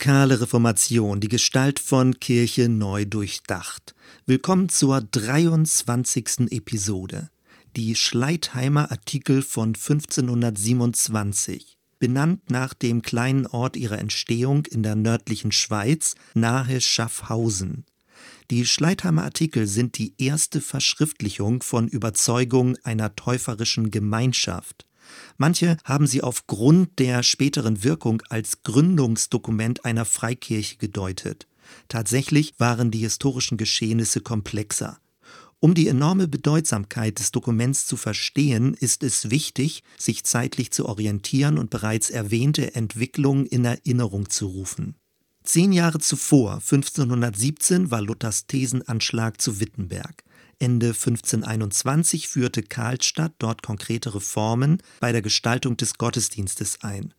Radikale Reformation, die Gestalt von Kirche neu durchdacht. Willkommen zur 23. Episode. Die Schleitheimer Artikel von 1527, benannt nach dem kleinen Ort ihrer Entstehung in der nördlichen Schweiz nahe Schaffhausen. Die Schleitheimer Artikel sind die erste Verschriftlichung von Überzeugung einer täuferischen Gemeinschaft. Manche haben sie aufgrund der späteren Wirkung als Gründungsdokument einer Freikirche gedeutet. Tatsächlich waren die historischen Geschehnisse komplexer. Um die enorme Bedeutsamkeit des Dokuments zu verstehen, ist es wichtig, sich zeitlich zu orientieren und bereits erwähnte Entwicklungen in Erinnerung zu rufen. Zehn Jahre zuvor, 1517, war Luthers Thesenanschlag zu Wittenberg. Ende 1521 führte Karlstadt dort konkrete Reformen bei der Gestaltung des Gottesdienstes ein.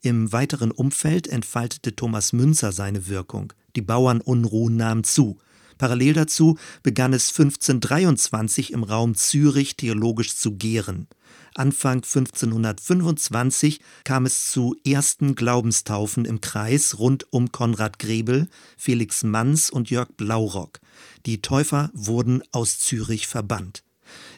Im weiteren Umfeld entfaltete Thomas Münzer seine Wirkung. Die Bauernunruhen nahmen zu. Parallel dazu begann es 1523 im Raum Zürich theologisch zu gären. Anfang 1525 kam es zu ersten Glaubenstaufen im Kreis rund um Konrad Grebel, Felix Manns und Jörg Blaurock. Die Täufer wurden aus Zürich verbannt.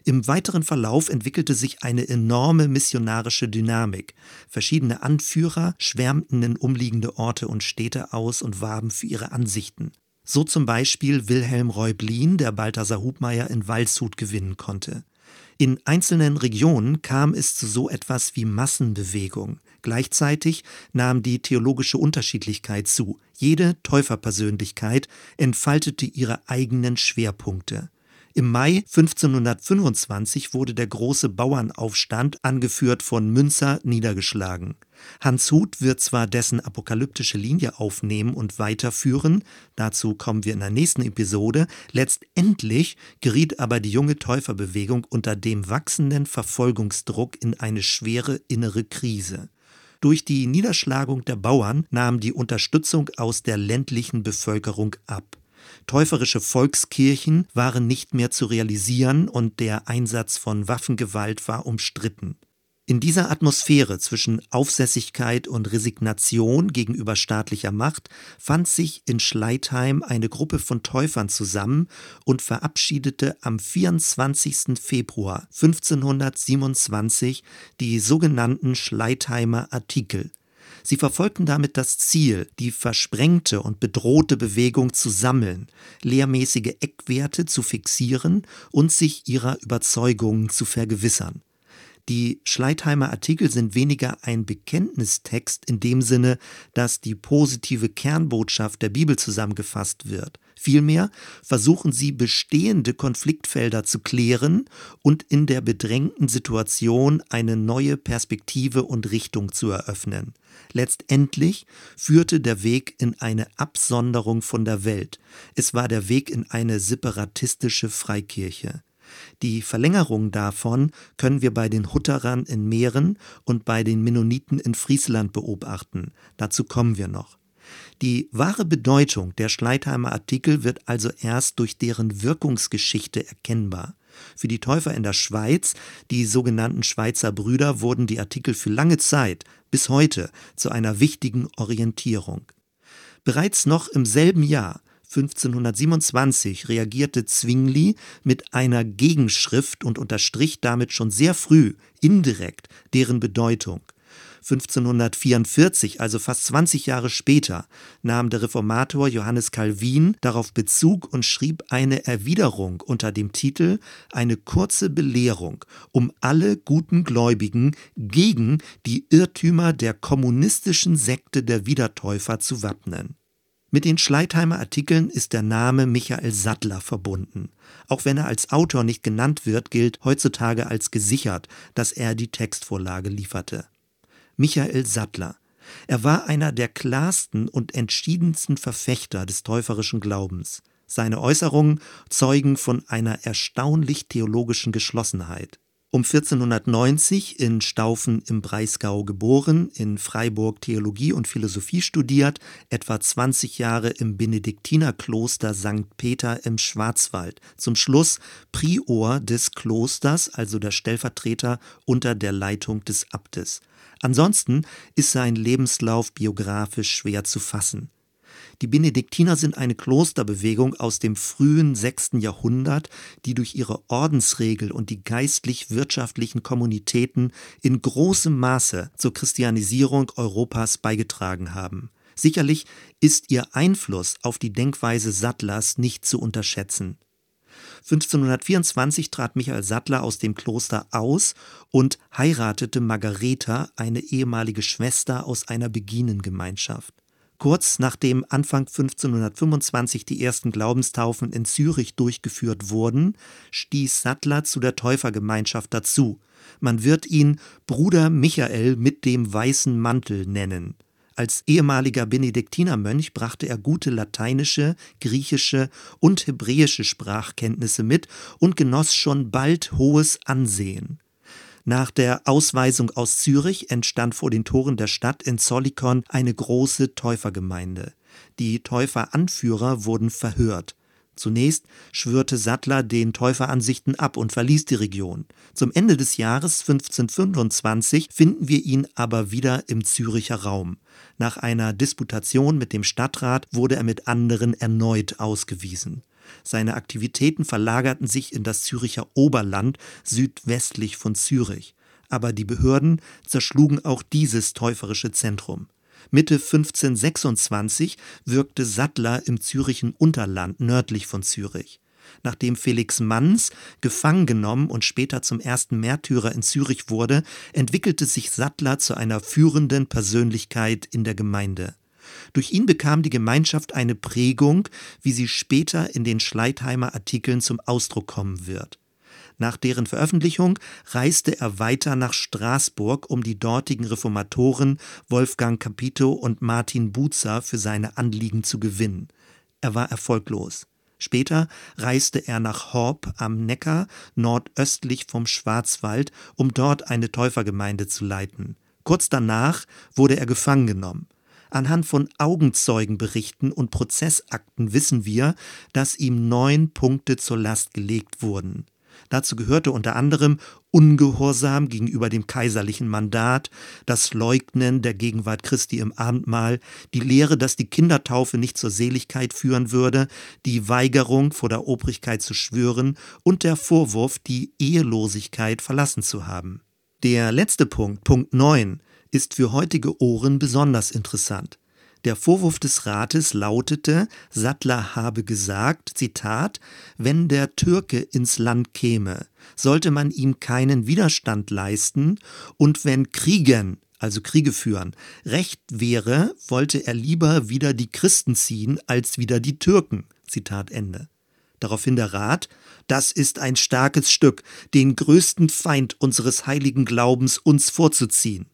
Im weiteren Verlauf entwickelte sich eine enorme missionarische Dynamik. Verschiedene Anführer schwärmten in umliegende Orte und Städte aus und warben für ihre Ansichten. So zum Beispiel Wilhelm Reublin, der Balthasar Hubmeier in Waldshut gewinnen konnte. In einzelnen Regionen kam es zu so etwas wie Massenbewegung. Gleichzeitig nahm die theologische Unterschiedlichkeit zu. Jede Täuferpersönlichkeit entfaltete ihre eigenen Schwerpunkte. Im Mai 1525 wurde der große Bauernaufstand, angeführt von Münzer, niedergeschlagen. Hans Huth wird zwar dessen apokalyptische Linie aufnehmen und weiterführen, dazu kommen wir in der nächsten Episode, letztendlich geriet aber die junge Täuferbewegung unter dem wachsenden Verfolgungsdruck in eine schwere innere Krise. Durch die Niederschlagung der Bauern nahm die Unterstützung aus der ländlichen Bevölkerung ab. Täuferische Volkskirchen waren nicht mehr zu realisieren und der Einsatz von Waffengewalt war umstritten. In dieser Atmosphäre zwischen Aufsässigkeit und Resignation gegenüber staatlicher Macht fand sich in Schleitheim eine Gruppe von Täufern zusammen und verabschiedete am 24. Februar 1527 die sogenannten Schleitheimer Artikel, Sie verfolgten damit das Ziel, die versprengte und bedrohte Bewegung zu sammeln, lehrmäßige Eckwerte zu fixieren und sich ihrer Überzeugungen zu vergewissern. Die Schleitheimer Artikel sind weniger ein Bekenntnistext in dem Sinne, dass die positive Kernbotschaft der Bibel zusammengefasst wird. Vielmehr versuchen sie bestehende Konfliktfelder zu klären und in der bedrängten Situation eine neue Perspektive und Richtung zu eröffnen. Letztendlich führte der Weg in eine Absonderung von der Welt. Es war der Weg in eine separatistische Freikirche. Die Verlängerung davon können wir bei den Hutterern in Mähren und bei den Mennoniten in Friesland beobachten. Dazu kommen wir noch. Die wahre Bedeutung der Schleitheimer Artikel wird also erst durch deren Wirkungsgeschichte erkennbar. Für die Täufer in der Schweiz, die sogenannten Schweizer Brüder, wurden die Artikel für lange Zeit, bis heute, zu einer wichtigen Orientierung. Bereits noch im selben Jahr 1527 reagierte Zwingli mit einer Gegenschrift und unterstrich damit schon sehr früh indirekt deren Bedeutung. 1544, also fast 20 Jahre später, nahm der Reformator Johannes Calvin darauf Bezug und schrieb eine Erwiderung unter dem Titel Eine kurze Belehrung, um alle guten Gläubigen gegen die Irrtümer der kommunistischen Sekte der Wiedertäufer zu wappnen. Mit den Schleitheimer Artikeln ist der Name Michael Sattler verbunden. Auch wenn er als Autor nicht genannt wird, gilt heutzutage als gesichert, dass er die Textvorlage lieferte. Michael Sattler. Er war einer der klarsten und entschiedensten Verfechter des täuferischen Glaubens. Seine Äußerungen zeugen von einer erstaunlich theologischen Geschlossenheit. Um 1490 in Staufen im Breisgau geboren, in Freiburg Theologie und Philosophie studiert, etwa 20 Jahre im Benediktinerkloster St. Peter im Schwarzwald, zum Schluss Prior des Klosters, also der Stellvertreter unter der Leitung des Abtes. Ansonsten ist sein Lebenslauf biografisch schwer zu fassen. Die Benediktiner sind eine Klosterbewegung aus dem frühen 6. Jahrhundert, die durch ihre Ordensregel und die geistlich-wirtschaftlichen Kommunitäten in großem Maße zur Christianisierung Europas beigetragen haben. Sicherlich ist ihr Einfluss auf die Denkweise Sattlers nicht zu unterschätzen. 1524 trat Michael Sattler aus dem Kloster aus und heiratete Margareta, eine ehemalige Schwester aus einer Beginengemeinschaft. Kurz nachdem Anfang 1525 die ersten Glaubenstaufen in Zürich durchgeführt wurden, stieß Sattler zu der Täufergemeinschaft dazu. Man wird ihn Bruder Michael mit dem weißen Mantel nennen. Als ehemaliger Benediktinermönch brachte er gute lateinische, griechische und hebräische Sprachkenntnisse mit und genoss schon bald hohes Ansehen. Nach der Ausweisung aus Zürich entstand vor den Toren der Stadt in Zollikon eine große Täufergemeinde. Die Täuferanführer wurden verhört. Zunächst schwörte Sattler den Täuferansichten ab und verließ die Region. Zum Ende des Jahres 1525 finden wir ihn aber wieder im Züricher Raum. Nach einer Disputation mit dem Stadtrat wurde er mit anderen erneut ausgewiesen. Seine Aktivitäten verlagerten sich in das Züricher Oberland südwestlich von Zürich. Aber die Behörden zerschlugen auch dieses täuferische Zentrum. Mitte 1526 wirkte Sattler im Zürichen Unterland nördlich von Zürich. Nachdem Felix Manns gefangen genommen und später zum ersten Märtyrer in Zürich wurde, entwickelte sich Sattler zu einer führenden Persönlichkeit in der Gemeinde. Durch ihn bekam die Gemeinschaft eine Prägung, wie sie später in den Schleitheimer Artikeln zum Ausdruck kommen wird. Nach deren Veröffentlichung reiste er weiter nach Straßburg, um die dortigen Reformatoren Wolfgang Capito und Martin Buzer für seine Anliegen zu gewinnen. Er war erfolglos. Später reiste er nach Horb am Neckar, nordöstlich vom Schwarzwald, um dort eine Täufergemeinde zu leiten. Kurz danach wurde er gefangen genommen. Anhand von Augenzeugenberichten und Prozessakten wissen wir, dass ihm neun Punkte zur Last gelegt wurden. Dazu gehörte unter anderem Ungehorsam gegenüber dem kaiserlichen Mandat, das Leugnen der Gegenwart Christi im Abendmahl, die Lehre, dass die Kindertaufe nicht zur Seligkeit führen würde, die Weigerung vor der Obrigkeit zu schwören und der Vorwurf, die Ehelosigkeit verlassen zu haben. Der letzte Punkt, Punkt 9, ist für heutige Ohren besonders interessant. Der Vorwurf des Rates lautete, Sattler habe gesagt, Zitat, wenn der Türke ins Land käme, sollte man ihm keinen Widerstand leisten, und wenn Kriegen, also Kriege führen, recht wäre, wollte er lieber wieder die Christen ziehen, als wieder die Türken. Zitat Ende. Daraufhin der Rat, das ist ein starkes Stück, den größten Feind unseres heiligen Glaubens uns vorzuziehen.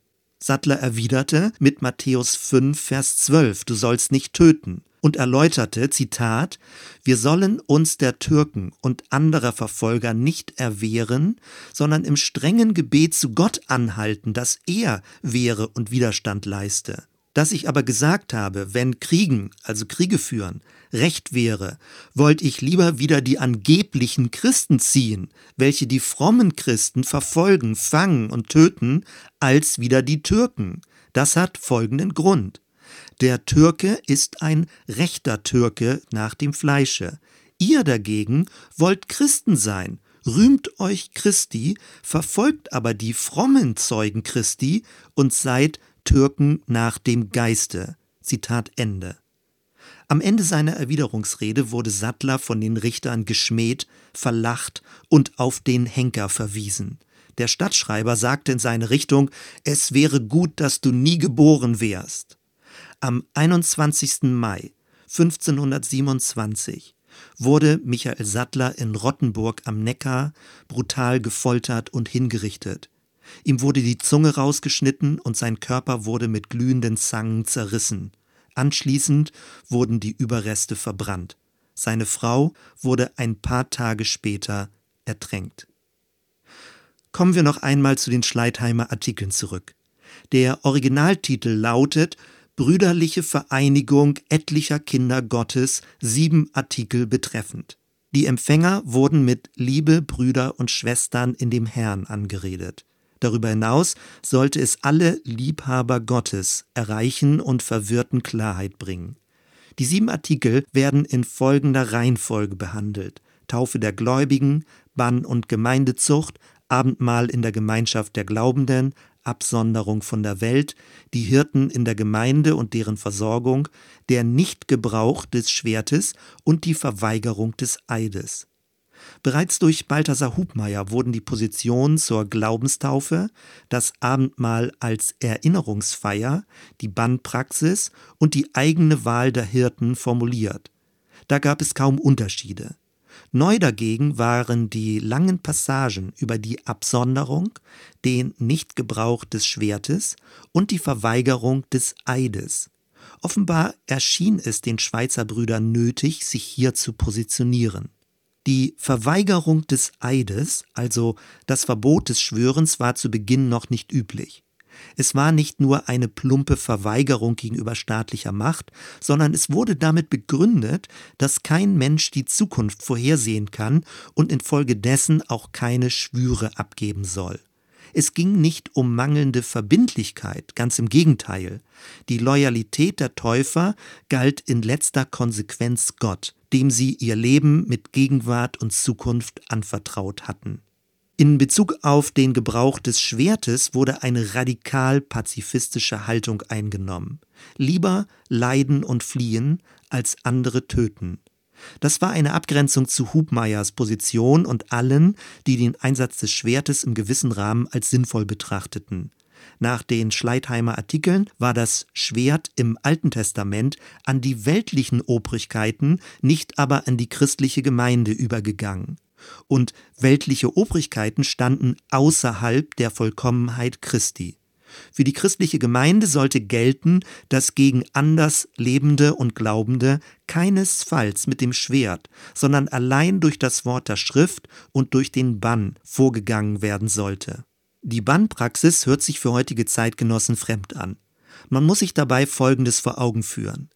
Sattler erwiderte mit Matthäus 5, Vers 12, du sollst nicht töten, und erläuterte, Zitat, wir sollen uns der Türken und anderer Verfolger nicht erwehren, sondern im strengen Gebet zu Gott anhalten, dass er wehre und Widerstand leiste. Dass ich aber gesagt habe, wenn Kriegen, also Kriege führen, recht wäre, wollte ich lieber wieder die angeblichen Christen ziehen, welche die frommen Christen verfolgen, fangen und töten, als wieder die Türken. Das hat folgenden Grund. Der Türke ist ein rechter Türke nach dem Fleische. Ihr dagegen wollt Christen sein, rühmt euch Christi, verfolgt aber die frommen Zeugen Christi und seid Türken nach dem Geiste. Zitat Ende. Am Ende seiner Erwiderungsrede wurde Sattler von den Richtern geschmäht, verlacht und auf den Henker verwiesen. Der Stadtschreiber sagte in seine Richtung, es wäre gut, dass du nie geboren wärst. Am 21. Mai 1527 wurde Michael Sattler in Rottenburg am Neckar brutal gefoltert und hingerichtet. Ihm wurde die Zunge rausgeschnitten und sein Körper wurde mit glühenden Zangen zerrissen. Anschließend wurden die Überreste verbrannt. Seine Frau wurde ein paar Tage später ertränkt. Kommen wir noch einmal zu den Schleitheimer Artikeln zurück. Der Originaltitel lautet Brüderliche Vereinigung etlicher Kinder Gottes, sieben Artikel betreffend. Die Empfänger wurden mit Liebe, Brüder und Schwestern in dem Herrn angeredet. Darüber hinaus sollte es alle Liebhaber Gottes erreichen und Verwirrten Klarheit bringen. Die sieben Artikel werden in folgender Reihenfolge behandelt. Taufe der Gläubigen, Bann und Gemeindezucht, Abendmahl in der Gemeinschaft der Glaubenden, Absonderung von der Welt, die Hirten in der Gemeinde und deren Versorgung, der Nichtgebrauch des Schwertes und die Verweigerung des Eides. Bereits durch Balthasar Hubmeier wurden die Positionen zur Glaubenstaufe, das Abendmahl als Erinnerungsfeier, die Bannpraxis und die eigene Wahl der Hirten formuliert. Da gab es kaum Unterschiede. Neu dagegen waren die langen Passagen über die Absonderung, den Nichtgebrauch des Schwertes und die Verweigerung des Eides. Offenbar erschien es den Schweizer Brüdern nötig, sich hier zu positionieren. Die Verweigerung des Eides, also das Verbot des Schwörens, war zu Beginn noch nicht üblich. Es war nicht nur eine plumpe Verweigerung gegenüber staatlicher Macht, sondern es wurde damit begründet, dass kein Mensch die Zukunft vorhersehen kann und infolgedessen auch keine Schwüre abgeben soll. Es ging nicht um mangelnde Verbindlichkeit, ganz im Gegenteil. Die Loyalität der Täufer galt in letzter Konsequenz Gott, dem sie ihr Leben mit Gegenwart und Zukunft anvertraut hatten. In Bezug auf den Gebrauch des Schwertes wurde eine radikal pazifistische Haltung eingenommen. Lieber leiden und fliehen, als andere töten. Das war eine Abgrenzung zu Hubmeyers Position und allen, die den Einsatz des Schwertes im gewissen Rahmen als sinnvoll betrachteten. Nach den Schleitheimer Artikeln war das Schwert im Alten Testament an die weltlichen Obrigkeiten, nicht aber an die christliche Gemeinde übergegangen und weltliche Obrigkeiten standen außerhalb der Vollkommenheit Christi. Für die christliche Gemeinde sollte gelten, dass gegen anders Lebende und Glaubende keinesfalls mit dem Schwert, sondern allein durch das Wort der Schrift und durch den Bann vorgegangen werden sollte. Die Bannpraxis hört sich für heutige Zeitgenossen fremd an. Man muss sich dabei Folgendes vor Augen führen.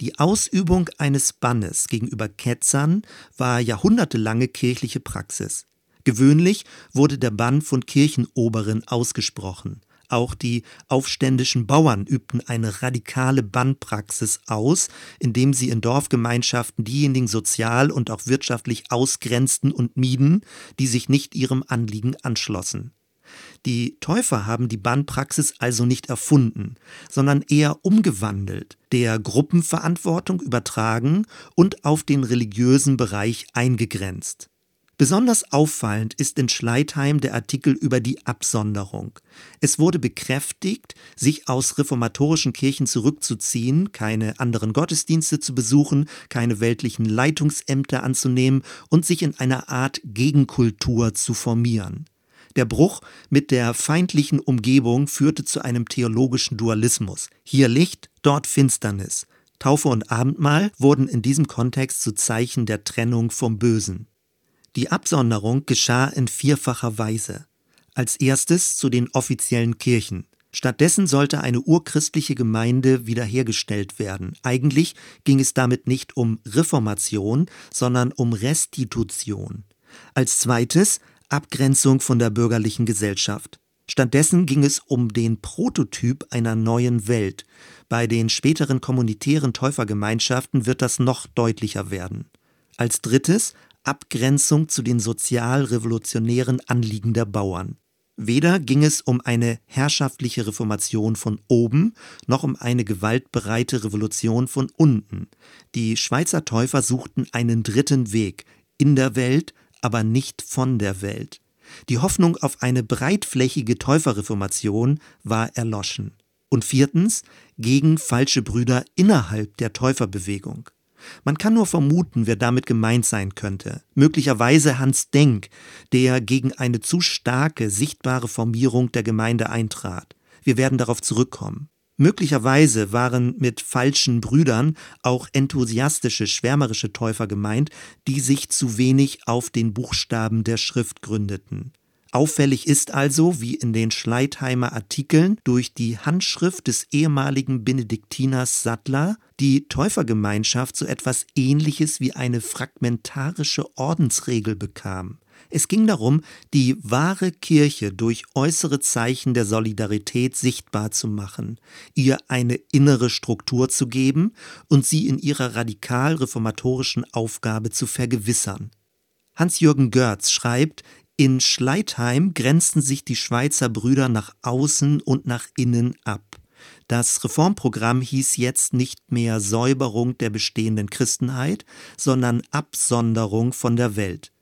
Die Ausübung eines Bannes gegenüber Ketzern war jahrhundertelange kirchliche Praxis. Gewöhnlich wurde der Bann von Kirchenoberen ausgesprochen. Auch die aufständischen Bauern übten eine radikale Bannpraxis aus, indem sie in Dorfgemeinschaften diejenigen sozial und auch wirtschaftlich ausgrenzten und mieden, die sich nicht ihrem Anliegen anschlossen. Die Täufer haben die Bannpraxis also nicht erfunden, sondern eher umgewandelt, der Gruppenverantwortung übertragen und auf den religiösen Bereich eingegrenzt. Besonders auffallend ist in Schleitheim der Artikel über die Absonderung. Es wurde bekräftigt, sich aus reformatorischen Kirchen zurückzuziehen, keine anderen Gottesdienste zu besuchen, keine weltlichen Leitungsämter anzunehmen und sich in einer Art Gegenkultur zu formieren. Der Bruch mit der feindlichen Umgebung führte zu einem theologischen Dualismus. Hier Licht, dort Finsternis. Taufe und Abendmahl wurden in diesem Kontext zu Zeichen der Trennung vom Bösen. Die Absonderung geschah in vierfacher Weise. Als erstes zu den offiziellen Kirchen. Stattdessen sollte eine urchristliche Gemeinde wiederhergestellt werden. Eigentlich ging es damit nicht um Reformation, sondern um Restitution. Als zweites Abgrenzung von der bürgerlichen Gesellschaft. Stattdessen ging es um den Prototyp einer neuen Welt. Bei den späteren kommunitären Täufergemeinschaften wird das noch deutlicher werden. Als drittes Abgrenzung zu den sozial-revolutionären Anliegen der Bauern. Weder ging es um eine herrschaftliche Reformation von oben, noch um eine gewaltbereite Revolution von unten. Die Schweizer Täufer suchten einen dritten Weg in der Welt, aber nicht von der Welt. Die Hoffnung auf eine breitflächige Täuferreformation war erloschen. Und viertens, gegen falsche Brüder innerhalb der Täuferbewegung. Man kann nur vermuten, wer damit gemeint sein könnte. Möglicherweise Hans Denk, der gegen eine zu starke, sichtbare Formierung der Gemeinde eintrat. Wir werden darauf zurückkommen. Möglicherweise waren mit falschen Brüdern auch enthusiastische, schwärmerische Täufer gemeint, die sich zu wenig auf den Buchstaben der Schrift gründeten. Auffällig ist also, wie in den Schleitheimer Artikeln durch die Handschrift des ehemaligen Benediktiners Sattler die Täufergemeinschaft so etwas Ähnliches wie eine fragmentarische Ordensregel bekam. Es ging darum, die wahre Kirche durch äußere Zeichen der Solidarität sichtbar zu machen, ihr eine innere Struktur zu geben und sie in ihrer radikal reformatorischen Aufgabe zu vergewissern. Hans-Jürgen Görz schreibt, in Schleitheim grenzten sich die Schweizer Brüder nach außen und nach innen ab. Das Reformprogramm hieß jetzt nicht mehr Säuberung der bestehenden Christenheit, sondern Absonderung von der Welt.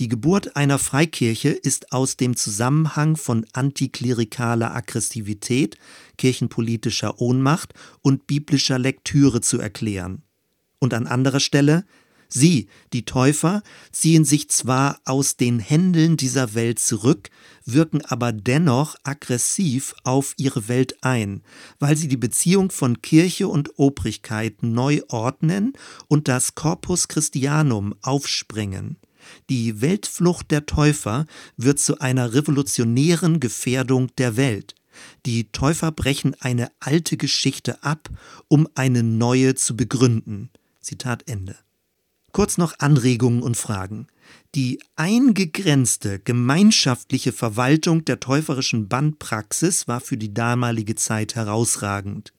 Die Geburt einer Freikirche ist aus dem Zusammenhang von antiklerikaler Aggressivität, kirchenpolitischer Ohnmacht und biblischer Lektüre zu erklären. Und an anderer Stelle Sie, die Täufer, ziehen sich zwar aus den Händeln dieser Welt zurück, wirken aber dennoch aggressiv auf ihre Welt ein, weil sie die Beziehung von Kirche und Obrigkeit neu ordnen und das Corpus Christianum aufsprengen. Die Weltflucht der Täufer wird zu einer revolutionären Gefährdung der Welt. Die Täufer brechen eine alte Geschichte ab, um eine neue zu begründen. Zitat Ende. Kurz noch Anregungen und Fragen. Die eingegrenzte gemeinschaftliche Verwaltung der täuferischen Bandpraxis war für die damalige Zeit herausragend.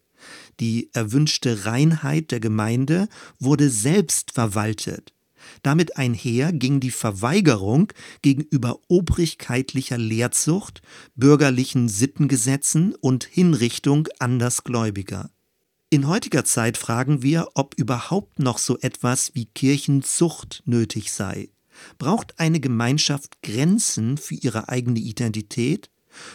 Die erwünschte Reinheit der Gemeinde wurde selbst verwaltet. Damit einher ging die Verweigerung gegenüber obrigkeitlicher Lehrzucht, bürgerlichen Sittengesetzen und Hinrichtung Andersgläubiger. In heutiger Zeit fragen wir, ob überhaupt noch so etwas wie Kirchenzucht nötig sei. Braucht eine Gemeinschaft Grenzen für ihre eigene Identität?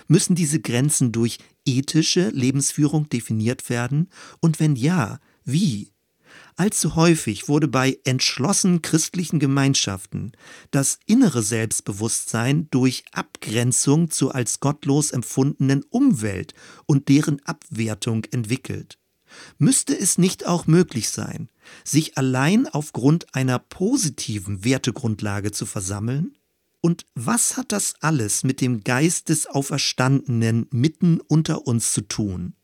Müssen diese Grenzen durch ethische Lebensführung definiert werden? Und wenn ja, wie? Allzu häufig wurde bei entschlossen christlichen Gemeinschaften das innere Selbstbewusstsein durch Abgrenzung zur als gottlos empfundenen Umwelt und deren Abwertung entwickelt. Müsste es nicht auch möglich sein, sich allein aufgrund einer positiven Wertegrundlage zu versammeln? Und was hat das alles mit dem Geist des Auferstandenen mitten unter uns zu tun?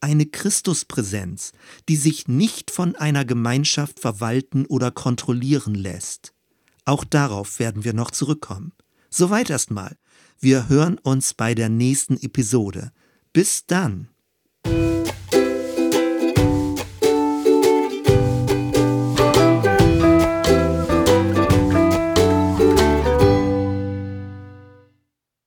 Eine Christuspräsenz, die sich nicht von einer Gemeinschaft verwalten oder kontrollieren lässt. Auch darauf werden wir noch zurückkommen. Soweit erstmal. Wir hören uns bei der nächsten Episode. Bis dann.